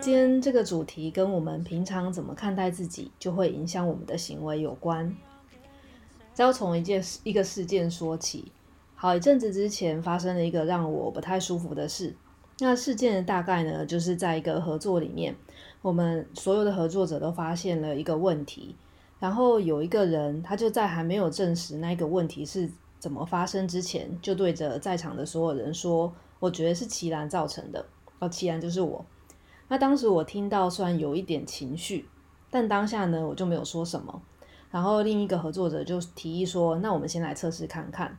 今天这个主题跟我们平常怎么看待自己，就会影响我们的行为有关。再要从一件一个事件说起。好一阵子之前发生了一个让我不太舒服的事。那事件的大概呢，就是在一个合作里面，我们所有的合作者都发现了一个问题。然后有一个人，他就在还没有证实那个问题是怎么发生之前，就对着在场的所有人说：“我觉得是奇兰造成的。”哦，奇兰就是我。那当时我听到，虽然有一点情绪，但当下呢，我就没有说什么。然后另一个合作者就提议说：“那我们先来测试看看。”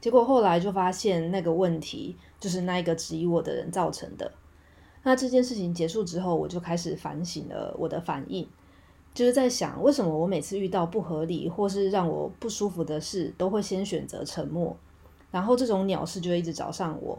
结果后来就发现那个问题就是那一个质疑我的人造成的。那这件事情结束之后，我就开始反省了我的反应，就是在想为什么我每次遇到不合理或是让我不舒服的事，都会先选择沉默，然后这种鸟事就会一直找上我。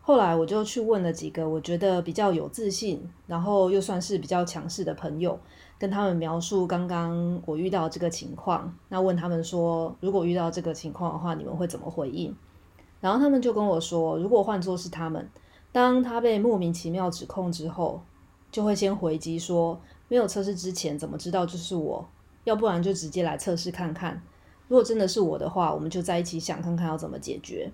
后来我就去问了几个我觉得比较有自信，然后又算是比较强势的朋友。跟他们描述刚刚我遇到这个情况，那问他们说，如果遇到这个情况的话，你们会怎么回应？然后他们就跟我说，如果换作是他们，当他被莫名其妙指控之后，就会先回击说，没有测试之前怎么知道就是我？要不然就直接来测试看看。如果真的是我的话，我们就在一起想看看要怎么解决。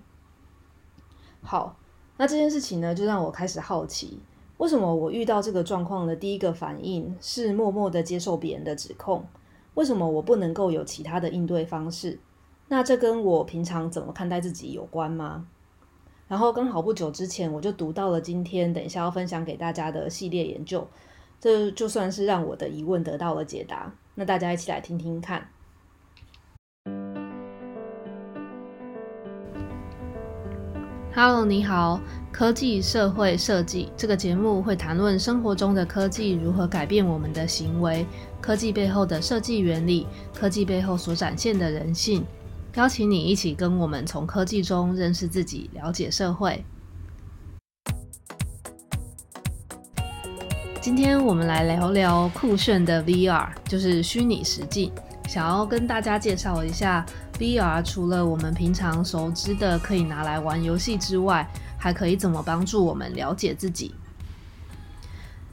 好，那这件事情呢，就让我开始好奇。为什么我遇到这个状况的第一个反应是默默的接受别人的指控？为什么我不能够有其他的应对方式？那这跟我平常怎么看待自己有关吗？然后刚好不久之前我就读到了今天等一下要分享给大家的系列研究，这就算是让我的疑问得到了解答。那大家一起来听听看。Hello，你好。科技社会设计这个节目会谈论生活中的科技如何改变我们的行为，科技背后的设计原理，科技背后所展现的人性。邀请你一起跟我们从科技中认识自己，了解社会。今天我们来聊聊酷炫的 VR，就是虚拟实境。想要跟大家介绍一下 VR，除了我们平常熟知的可以拿来玩游戏之外，还可以怎么帮助我们了解自己？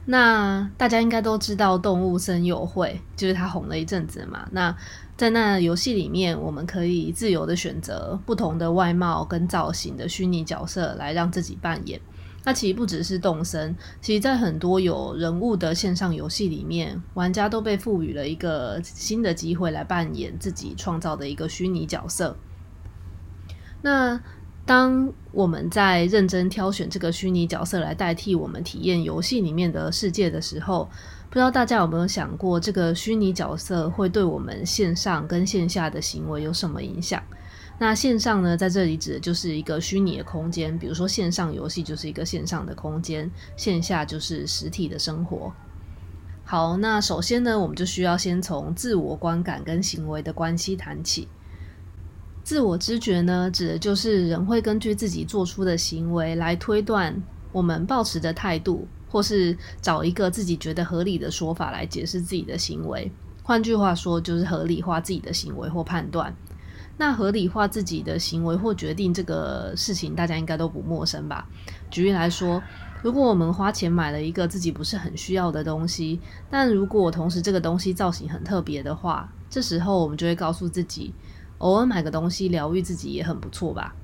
那大家应该都知道动物森友会，就是它红了一阵子嘛。那在那游戏里面，我们可以自由的选择不同的外貌跟造型的虚拟角色来让自己扮演。那其实不只是动森，其实在很多有人物的线上游戏里面，玩家都被赋予了一个新的机会来扮演自己创造的一个虚拟角色。那当我们在认真挑选这个虚拟角色来代替我们体验游戏里面的世界的时候，不知道大家有没有想过，这个虚拟角色会对我们线上跟线下的行为有什么影响？那线上呢，在这里指的就是一个虚拟的空间，比如说线上游戏就是一个线上的空间，线下就是实体的生活。好，那首先呢，我们就需要先从自我观感跟行为的关系谈起。自我知觉呢，指的就是人会根据自己做出的行为来推断我们抱持的态度，或是找一个自己觉得合理的说法来解释自己的行为。换句话说，就是合理化自己的行为或判断。那合理化自己的行为或决定这个事情，大家应该都不陌生吧？举例来说，如果我们花钱买了一个自己不是很需要的东西，但如果同时这个东西造型很特别的话，这时候我们就会告诉自己。偶尔买个东西疗愈自己也很不错吧？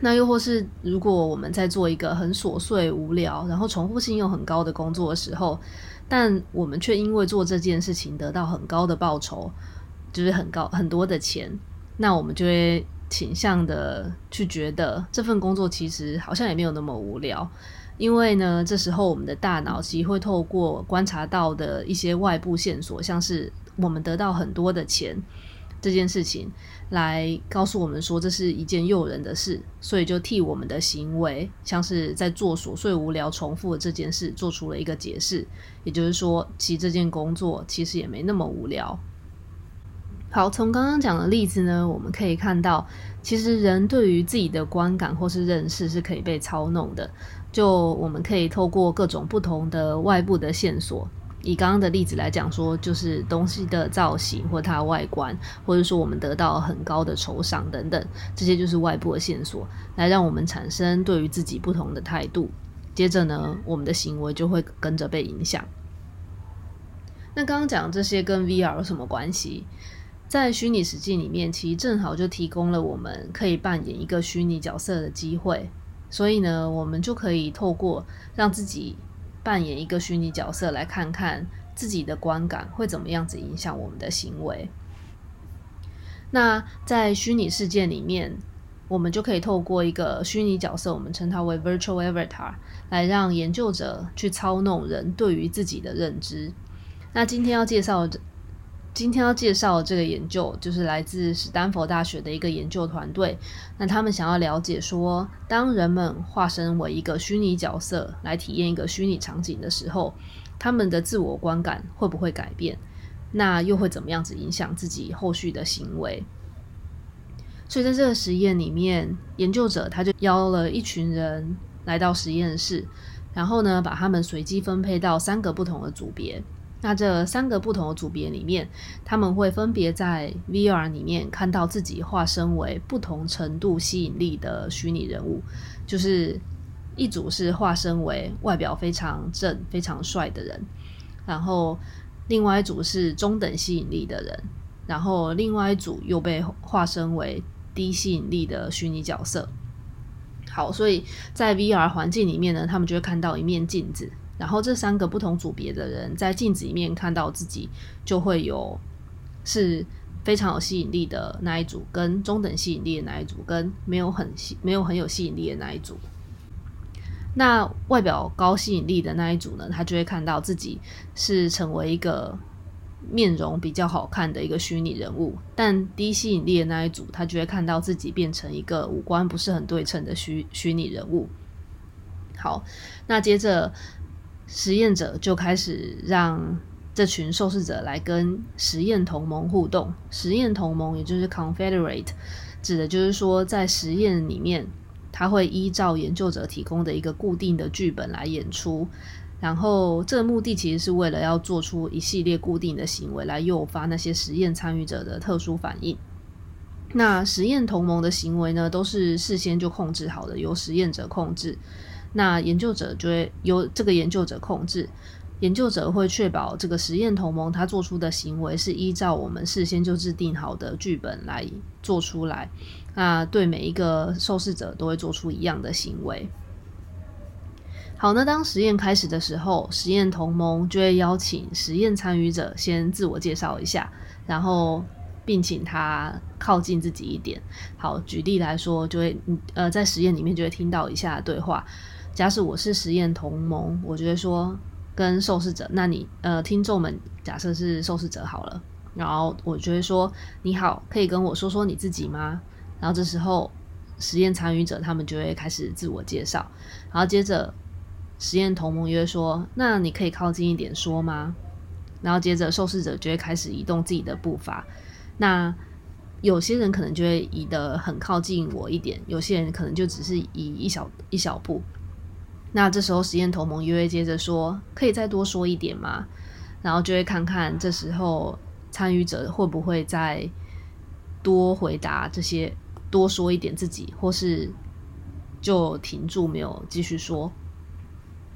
那又或是如果我们在做一个很琐碎、无聊，然后重复性又很高的工作的时候，但我们却因为做这件事情得到很高的报酬，就是很高很多的钱，那我们就会倾向的去觉得这份工作其实好像也没有那么无聊，因为呢，这时候我们的大脑其实会透过观察到的一些外部线索，像是我们得到很多的钱。这件事情来告诉我们说，这是一件诱人的事，所以就替我们的行为，像是在做琐碎、无聊、重复的这件事，做出了一个解释。也就是说，其实这件工作其实也没那么无聊。好，从刚刚讲的例子呢，我们可以看到，其实人对于自己的观感或是认识是可以被操弄的。就我们可以透过各种不同的外部的线索。以刚刚的例子来讲说，就是东西的造型或它外观，或者说我们得到很高的酬赏等等，这些就是外部的线索，来让我们产生对于自己不同的态度。接着呢，我们的行为就会跟着被影响。那刚刚讲这些跟 VR 有什么关系？在虚拟实境里面，其实正好就提供了我们可以扮演一个虚拟角色的机会。所以呢，我们就可以透过让自己扮演一个虚拟角色，来看看自己的观感会怎么样子影响我们的行为。那在虚拟世界里面，我们就可以透过一个虚拟角色，我们称它为 Virtual Avatar，来让研究者去操弄人对于自己的认知。那今天要介绍。今天要介绍的这个研究，就是来自史丹佛大学的一个研究团队。那他们想要了解说，当人们化身为一个虚拟角色来体验一个虚拟场景的时候，他们的自我观感会不会改变？那又会怎么样子影响自己后续的行为？所以在这个实验里面，研究者他就邀了一群人来到实验室，然后呢，把他们随机分配到三个不同的组别。那这三个不同的组别里面，他们会分别在 VR 里面看到自己化身为不同程度吸引力的虚拟人物，就是一组是化身为外表非常正、非常帅的人，然后另外一组是中等吸引力的人，然后另外一组又被化身为低吸引力的虚拟角色。好，所以在 VR 环境里面呢，他们就会看到一面镜子。然后这三个不同组别的人在镜子里面看到自己，就会有是非常有吸引力的那一组，跟中等吸引力的那一组，跟没有很没有很有吸引力的那一组。那外表高吸引力的那一组呢，他就会看到自己是成为一个面容比较好看的一个虚拟人物，但低吸引力的那一组，他就会看到自己变成一个五官不是很对称的虚虚拟人物。好，那接着。实验者就开始让这群受试者来跟实验同盟互动。实验同盟也就是 Confederate，指的就是说，在实验里面，他会依照研究者提供的一个固定的剧本来演出。然后，这个目的其实是为了要做出一系列固定的行为，来诱发那些实验参与者的特殊反应。那实验同盟的行为呢，都是事先就控制好的，由实验者控制。那研究者就会由这个研究者控制，研究者会确保这个实验同盟他做出的行为是依照我们事先就制定好的剧本来做出来。那对每一个受试者都会做出一样的行为。好，那当实验开始的时候，实验同盟就会邀请实验参与者先自我介绍一下，然后并请他靠近自己一点。好，举例来说，就会呃在实验里面就会听到以下的对话。假使我是实验同盟，我觉得说跟受试者，那你呃听众们假设是受试者好了，然后我觉得说你好，可以跟我说说你自己吗？然后这时候实验参与者他们就会开始自我介绍，然后接着实验同盟约说，那你可以靠近一点说吗？然后接着受试者就会开始移动自己的步伐，那有些人可能就会移得很靠近我一点，有些人可能就只是移一小一小步。那这时候实验同盟又会接着说：“可以再多说一点吗？”然后就会看看这时候参与者会不会再多回答这些，多说一点自己，或是就停住没有继续说。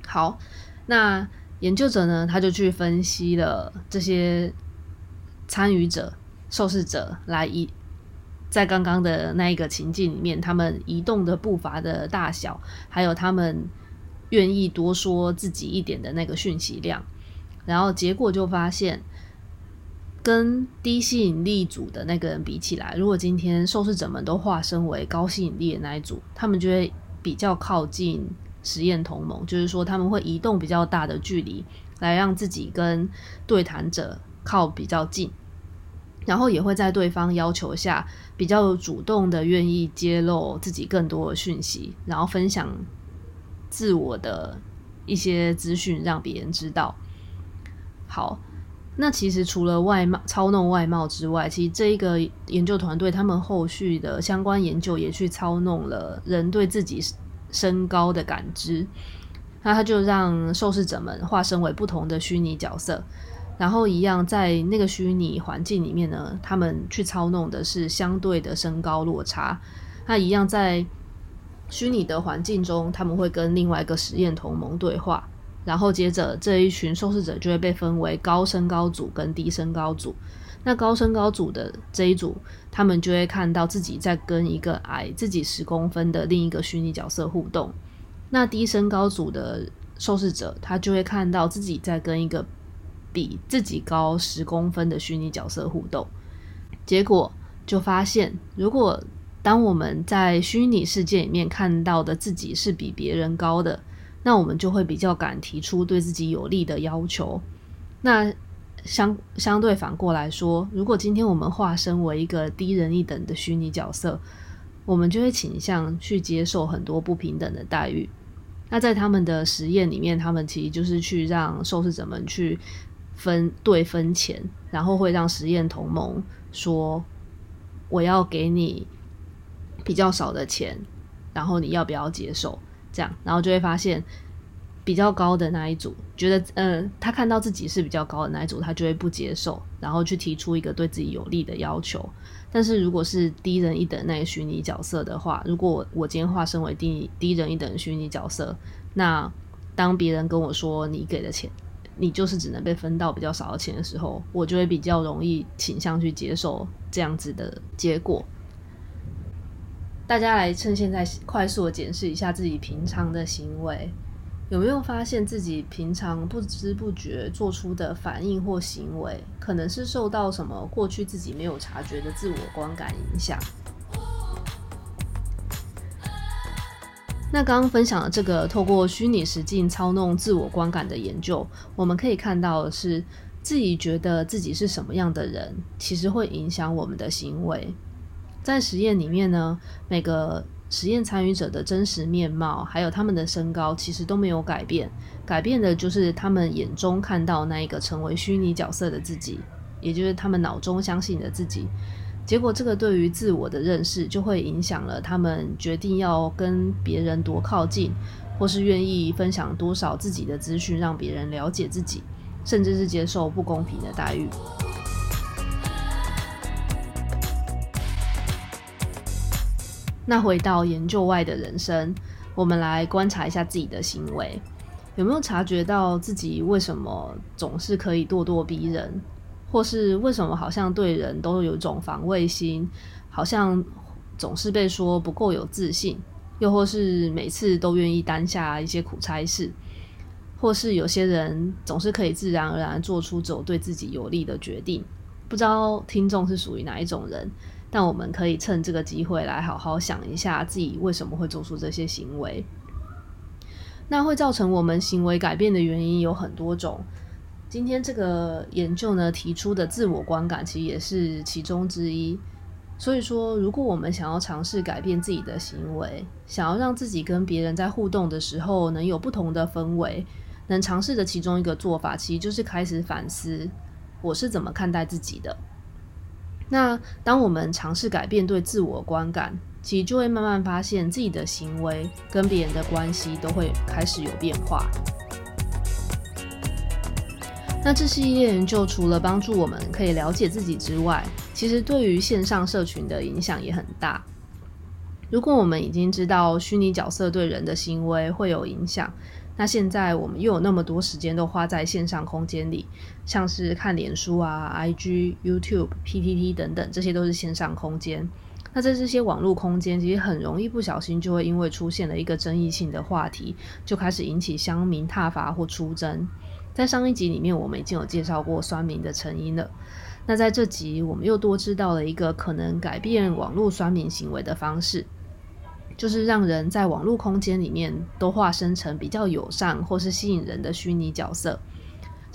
好，那研究者呢，他就去分析了这些参与者、受试者来移在刚刚的那一个情境里面，他们移动的步伐的大小，还有他们。愿意多说自己一点的那个讯息量，然后结果就发现，跟低吸引力组的那个人比起来，如果今天受试者们都化身为高吸引力的那一组，他们就会比较靠近实验同盟，就是说他们会移动比较大的距离，来让自己跟对谈者靠比较近，然后也会在对方要求下比较主动的愿意揭露自己更多的讯息，然后分享。自我的一些资讯让别人知道。好，那其实除了外貌操弄外貌之外，其实这一个研究团队他们后续的相关研究也去操弄了人对自己身高的感知。那他就让受试者们化身为不同的虚拟角色，然后一样在那个虚拟环境里面呢，他们去操弄的是相对的身高落差。那一样在虚拟的环境中，他们会跟另外一个实验同盟对话。然后接着这一群受试者就会被分为高身高组跟低身高组。那高身高组的这一组，他们就会看到自己在跟一个矮自己十公分的另一个虚拟角色互动。那低身高组的受试者，他就会看到自己在跟一个比自己高十公分的虚拟角色互动。结果就发现，如果当我们在虚拟世界里面看到的自己是比别人高的，那我们就会比较敢提出对自己有利的要求。那相相对反过来说，如果今天我们化身为一个低人一等的虚拟角色，我们就会倾向去接受很多不平等的待遇。那在他们的实验里面，他们其实就是去让受试者们去分对分钱，然后会让实验同盟说：“我要给你比较少的钱，然后你要不要接受？”这样，然后就会发现比较高的那一组觉得，呃，他看到自己是比较高的那一组，他就会不接受，然后去提出一个对自己有利的要求。但是如果是低人一等那个虚拟角色的话，如果我今天化身为低低人一等虚拟角色，那当别人跟我说你给的钱，你就是只能被分到比较少的钱的时候，我就会比较容易倾向去接受这样子的结果。大家来趁现在快速的检视一下自己平常的行为，有没有发现自己平常不知不觉做出的反应或行为，可能是受到什么过去自己没有察觉的自我观感影响？那刚刚分享的这个透过虚拟实境操弄自我观感的研究，我们可以看到的是，自己觉得自己是什么样的人，其实会影响我们的行为。在实验里面呢，每个实验参与者的真实面貌，还有他们的身高，其实都没有改变。改变的就是他们眼中看到那一个成为虚拟角色的自己，也就是他们脑中相信的自己。结果，这个对于自我的认识，就会影响了他们决定要跟别人多靠近，或是愿意分享多少自己的资讯，让别人了解自己，甚至是接受不公平的待遇。那回到研究外的人生，我们来观察一下自己的行为，有没有察觉到自己为什么总是可以咄咄逼人，或是为什么好像对人都有一种防卫心，好像总是被说不够有自信，又或是每次都愿意担下一些苦差事，或是有些人总是可以自然而然做出只有对自己有利的决定，不知道听众是属于哪一种人？但我们可以趁这个机会来好好想一下自己为什么会做出这些行为。那会造成我们行为改变的原因有很多种。今天这个研究呢，提出的自我观感其实也是其中之一。所以说，如果我们想要尝试改变自己的行为，想要让自己跟别人在互动的时候能有不同的氛围，能尝试的其中一个做法，其实就是开始反思我是怎么看待自己的。那当我们尝试改变对自我观感，其实就会慢慢发现自己的行为跟别人的关系都会开始有变化。那这系列研究除了帮助我们可以了解自己之外，其实对于线上社群的影响也很大。如果我们已经知道虚拟角色对人的行为会有影响，那现在我们又有那么多时间都花在线上空间里，像是看脸书啊、IG、YouTube、PTT 等等，这些都是线上空间。那在这些网络空间，其实很容易不小心就会因为出现了一个争议性的话题，就开始引起乡民挞伐或出征。在上一集里面，我们已经有介绍过酸民的成因了。那在这集，我们又多知道了一个可能改变网络酸民行为的方式。就是让人在网络空间里面都化身成比较友善或是吸引人的虚拟角色，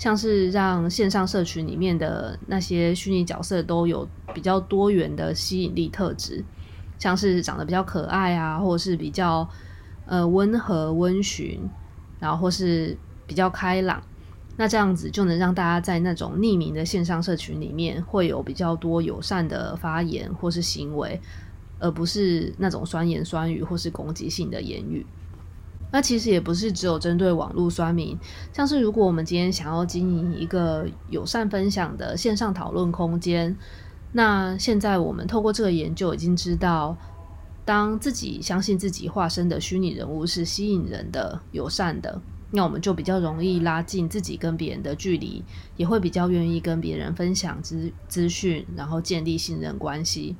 像是让线上社群里面的那些虚拟角色都有比较多元的吸引力特质，像是长得比较可爱啊，或者是比较呃温和温驯，然后或是比较开朗，那这样子就能让大家在那种匿名的线上社群里面会有比较多友善的发言或是行为。而不是那种酸言酸语或是攻击性的言语。那其实也不是只有针对网络酸民，像是如果我们今天想要经营一个友善分享的线上讨论空间，那现在我们透过这个研究已经知道，当自己相信自己化身的虚拟人物是吸引人的、友善的，那我们就比较容易拉近自己跟别人的距离，也会比较愿意跟别人分享资资讯，然后建立信任关系。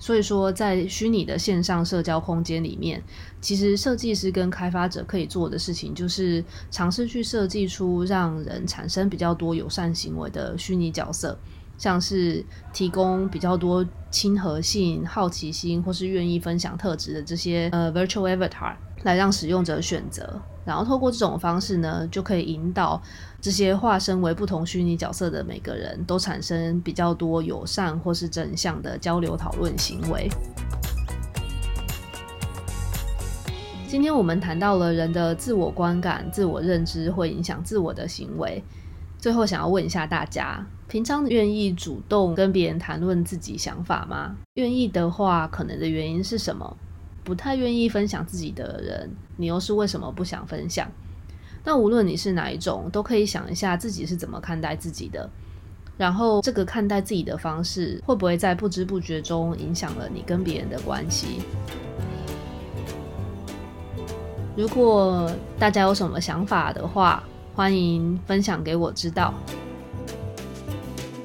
所以说，在虚拟的线上社交空间里面，其实设计师跟开发者可以做的事情，就是尝试去设计出让人产生比较多友善行为的虚拟角色，像是提供比较多亲和性、好奇心或是愿意分享特质的这些呃 virtual avatar，来让使用者选择。然后透过这种方式呢，就可以引导这些化身为不同虚拟角色的每个人都产生比较多友善或是正向的交流讨论行为。今天我们谈到了人的自我观感、自我认知会影响自我的行为。最后想要问一下大家，平常愿意主动跟别人谈论自己想法吗？愿意的话，可能的原因是什么？不太愿意分享自己的人，你又是为什么不想分享？那无论你是哪一种，都可以想一下自己是怎么看待自己的，然后这个看待自己的方式，会不会在不知不觉中影响了你跟别人的关系？如果大家有什么想法的话，欢迎分享给我知道。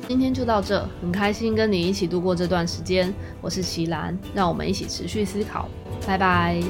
今天就到这，很开心跟你一起度过这段时间。我是齐兰，让我们一起持续思考。拜拜。